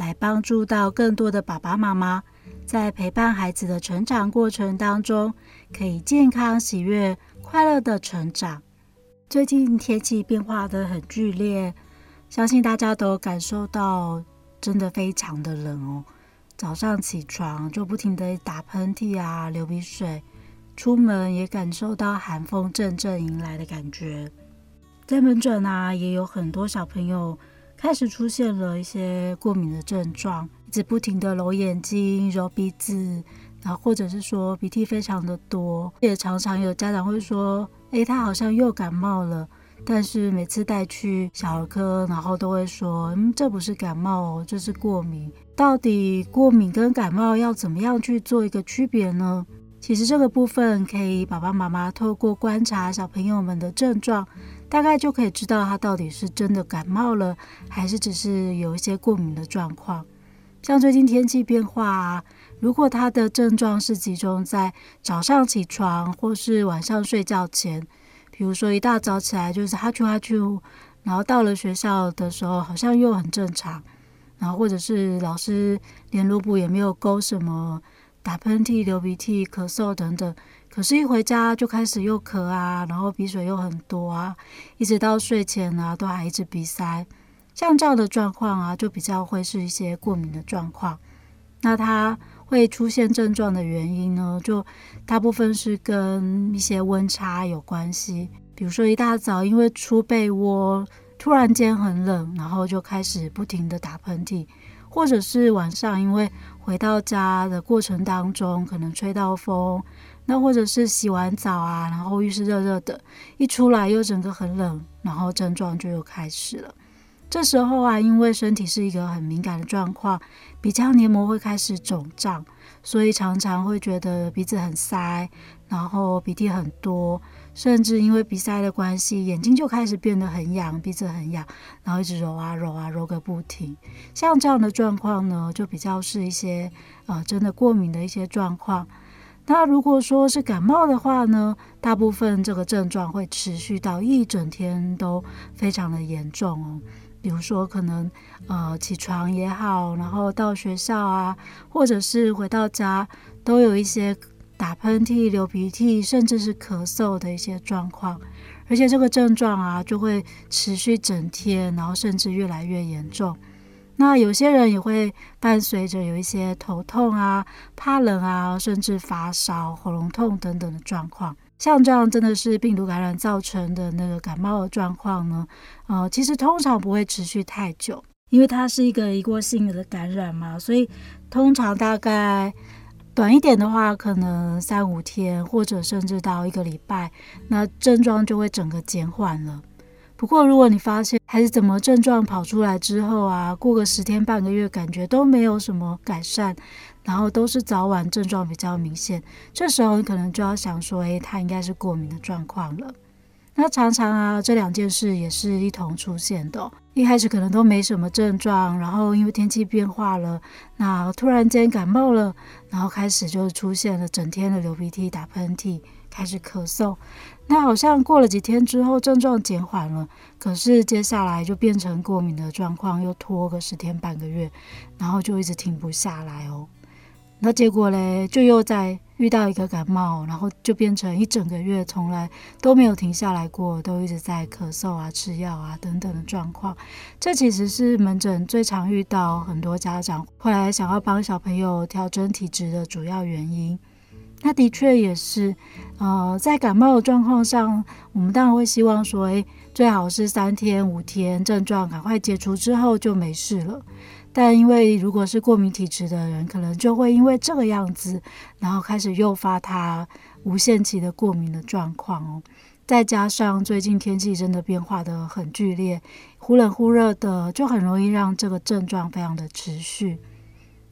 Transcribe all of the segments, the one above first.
来帮助到更多的爸爸妈妈，在陪伴孩子的成长过程当中，可以健康、喜悦、快乐的成长。最近天气变化得很剧烈，相信大家都感受到。真的非常的冷哦，早上起床就不停地打喷嚏啊、流鼻水，出门也感受到寒风阵阵迎来的感觉。在门诊啊，也有很多小朋友开始出现了一些过敏的症状，一直不停地揉眼睛、揉鼻子，然后或者是说鼻涕非常的多，也常常有家长会说：“诶，他好像又感冒了。”但是每次带去小儿科，然后都会说：“嗯，这不是感冒哦，这是过敏。到底过敏跟感冒要怎么样去做一个区别呢？”其实这个部分可以爸爸妈妈透过观察小朋友们的症状，大概就可以知道他到底是真的感冒了，还是只是有一些过敏的状况。像最近天气变化啊，如果他的症状是集中在早上起床或是晚上睡觉前。比如说一大早起来就是哈啾哈啾，然后到了学校的时候好像又很正常，然后或者是老师联络簿也没有勾什么打喷嚏、流鼻涕、咳嗽等等，可是，一回家就开始又咳啊，然后鼻水又很多啊，一直到睡前啊都还一直鼻塞，像这样的状况啊，就比较会是一些过敏的状况。那它会出现症状的原因呢，就大部分是跟一些温差有关系。比如说一大早因为出被窝，突然间很冷，然后就开始不停的打喷嚏，或者是晚上因为回到家的过程当中可能吹到风，那或者是洗完澡啊，然后浴室热热的，一出来又整个很冷，然后症状就又开始了。这时候啊，因为身体是一个很敏感的状况，鼻腔黏膜会开始肿胀，所以常常会觉得鼻子很塞，然后鼻涕很多，甚至因为鼻塞的关系，眼睛就开始变得很痒，鼻子很痒，然后一直揉啊揉啊揉个不停。像这样的状况呢，就比较是一些呃真的过敏的一些状况。那如果说是感冒的话呢，大部分这个症状会持续到一整天都非常的严重哦。比如说，可能呃起床也好，然后到学校啊，或者是回到家，都有一些打喷嚏、流鼻涕，甚至是咳嗽的一些状况，而且这个症状啊就会持续整天，然后甚至越来越严重。那有些人也会伴随着有一些头痛啊、怕冷啊，甚至发烧、喉咙痛等等的状况。像这样真的是病毒感染造成的那个感冒的状况呢？呃，其实通常不会持续太久，因为它是一个一过性的感染嘛，所以通常大概短一点的话，可能三五天，或者甚至到一个礼拜，那症状就会整个减缓了。不过，如果你发现还是怎么症状跑出来之后啊，过个十天半个月，感觉都没有什么改善，然后都是早晚症状比较明显，这时候你可能就要想说，诶，他应该是过敏的状况了。那常常啊，这两件事也是一同出现的。一开始可能都没什么症状，然后因为天气变化了，那突然间感冒了，然后开始就出现了整天的流鼻涕、打喷嚏。开始咳嗽，那好像过了几天之后症状减缓了，可是接下来就变成过敏的状况，又拖个十天半个月，然后就一直停不下来哦。那结果嘞，就又在遇到一个感冒，然后就变成一整个月从来都没有停下来过，都一直在咳嗽啊、吃药啊等等的状况。这其实是门诊最常遇到很多家长后来想要帮小朋友调整体质的主要原因。那的确也是，呃，在感冒的状况上，我们当然会希望说，诶，最好是三天五天症状赶快解除之后就没事了。但因为如果是过敏体质的人，可能就会因为这个样子，然后开始诱发他无限期的过敏的状况哦。再加上最近天气真的变化得很剧烈，忽冷忽热的，就很容易让这个症状非常的持续。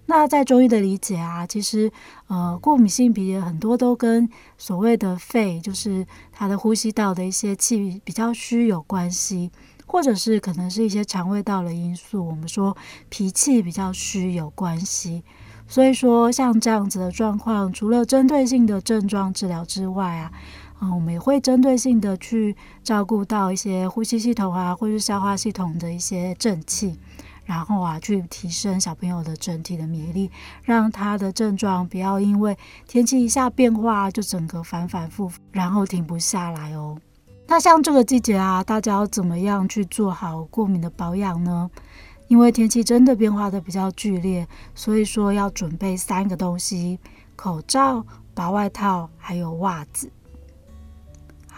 那在中医的理解啊，其实呃，过敏性鼻炎很多都跟所谓的肺，就是它的呼吸道的一些气比较虚有关系，或者是可能是一些肠胃道的因素，我们说脾气比较虚有关系。所以说，像这样子的状况，除了针对性的症状治疗之外啊，嗯，我们也会针对性的去照顾到一些呼吸系统啊，或是消化系统的一些正气。然后啊，去提升小朋友的整体的免疫力，让他的症状不要因为天气一下变化就整个反反复复，然后停不下来哦。那像这个季节啊，大家要怎么样去做好过敏的保养呢？因为天气真的变化的比较剧烈，所以说要准备三个东西：口罩、薄外套，还有袜子。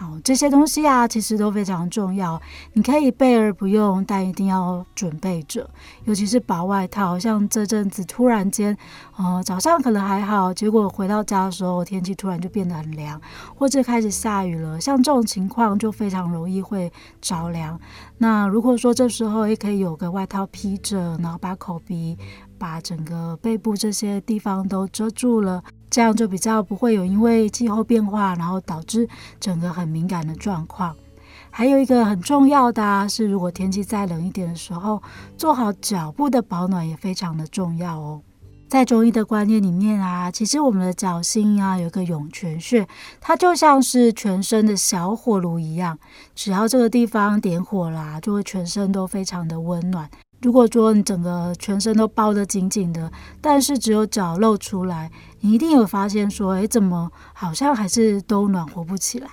好，这些东西啊，其实都非常重要。你可以备而不用，但一定要准备着。尤其是薄外套，像这阵子突然间，呃，早上可能还好，结果回到家的时候，天气突然就变得很凉，或者开始下雨了。像这种情况，就非常容易会着凉。那如果说这时候也可以有个外套披着，然后把口鼻、把整个背部这些地方都遮住了。这样就比较不会有因为气候变化，然后导致整个很敏感的状况。还有一个很重要的啊，是，如果天气再冷一点的时候，做好脚部的保暖也非常的重要哦。在中医的观念里面啊，其实我们的脚心啊有一个涌泉穴，它就像是全身的小火炉一样，只要这个地方点火啦，就会全身都非常的温暖。如果说你整个全身都包得紧紧的，但是只有脚露出来，你一定有发现说，诶，怎么好像还是都暖和不起来？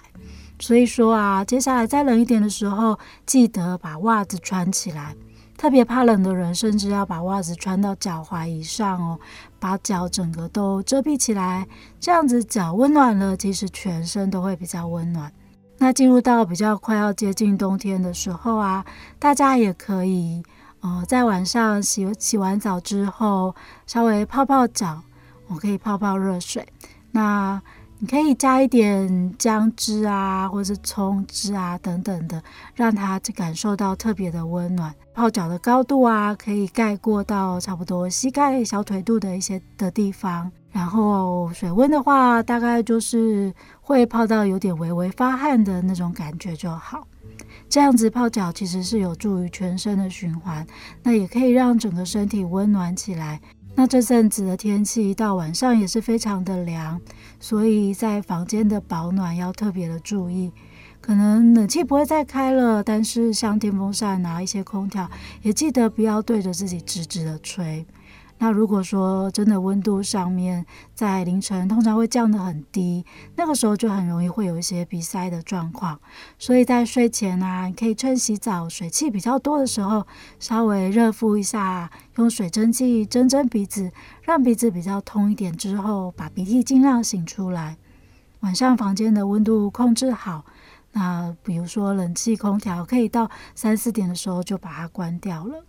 所以说啊，接下来再冷一点的时候，记得把袜子穿起来。特别怕冷的人，甚至要把袜子穿到脚踝以上哦，把脚整个都遮蔽起来，这样子脚温暖了，其实全身都会比较温暖。那进入到比较快要接近冬天的时候啊，大家也可以。呃，在晚上洗洗完澡之后，稍微泡泡脚，我可以泡泡热水。那你可以加一点姜汁啊，或是葱汁啊等等的，让它感受到特别的温暖。泡脚的高度啊，可以盖过到差不多膝盖、小腿肚的一些的地方。然后水温的话，大概就是会泡到有点微微发汗的那种感觉就好。这样子泡脚其实是有助于全身的循环，那也可以让整个身体温暖起来。那这阵子的天气到晚上也是非常的凉，所以在房间的保暖要特别的注意。可能冷气不会再开了，但是像电风扇啊、一些空调，也记得不要对着自己直直的吹。那如果说真的温度上面在凌晨通常会降得很低，那个时候就很容易会有一些鼻塞的状况。所以在睡前啊，你可以趁洗澡水汽比较多的时候，稍微热敷一下，用水蒸气蒸蒸鼻子，让鼻子比较通一点之后，把鼻涕尽量擤出来。晚上房间的温度控制好，那比如说冷气、空调可以到三四点的时候就把它关掉了。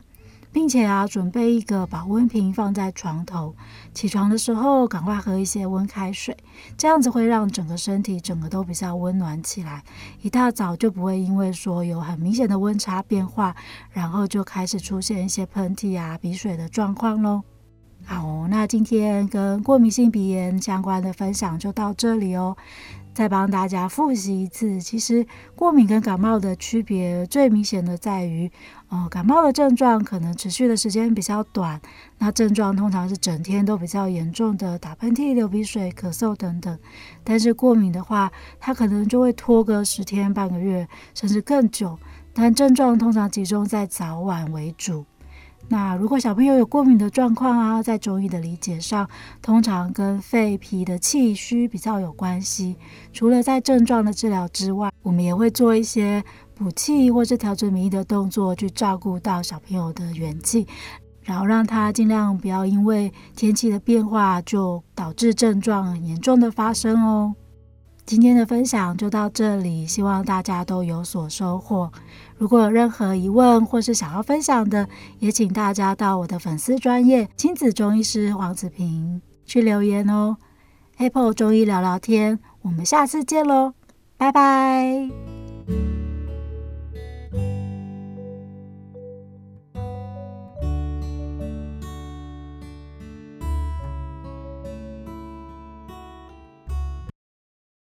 并且啊，准备一个保温瓶放在床头，起床的时候赶快喝一些温开水，这样子会让整个身体整个都比较温暖起来。一大早就不会因为说有很明显的温差变化，然后就开始出现一些喷嚏啊、鼻水的状况喽。好，那今天跟过敏性鼻炎相关的分享就到这里哦。再帮大家复习一次，其实过敏跟感冒的区别最明显的在于，呃，感冒的症状可能持续的时间比较短，那症状通常是整天都比较严重的打喷嚏、流鼻水、咳嗽等等。但是过敏的话，它可能就会拖个十天、半个月，甚至更久，但症状通常集中在早晚为主。那如果小朋友有过敏的状况啊，在中医的理解上，通常跟肺脾的气虚比较有关系。除了在症状的治疗之外，我们也会做一些补气或是调整免疫的动作，去照顾到小朋友的元气，然后让他尽量不要因为天气的变化就导致症状很严重的发生哦。今天的分享就到这里，希望大家都有所收获。如果有任何疑问或是想要分享的，也请大家到我的粉丝专业亲子中医师黄子平去留言哦。Apple 中医聊聊天，我们下次见喽，拜拜。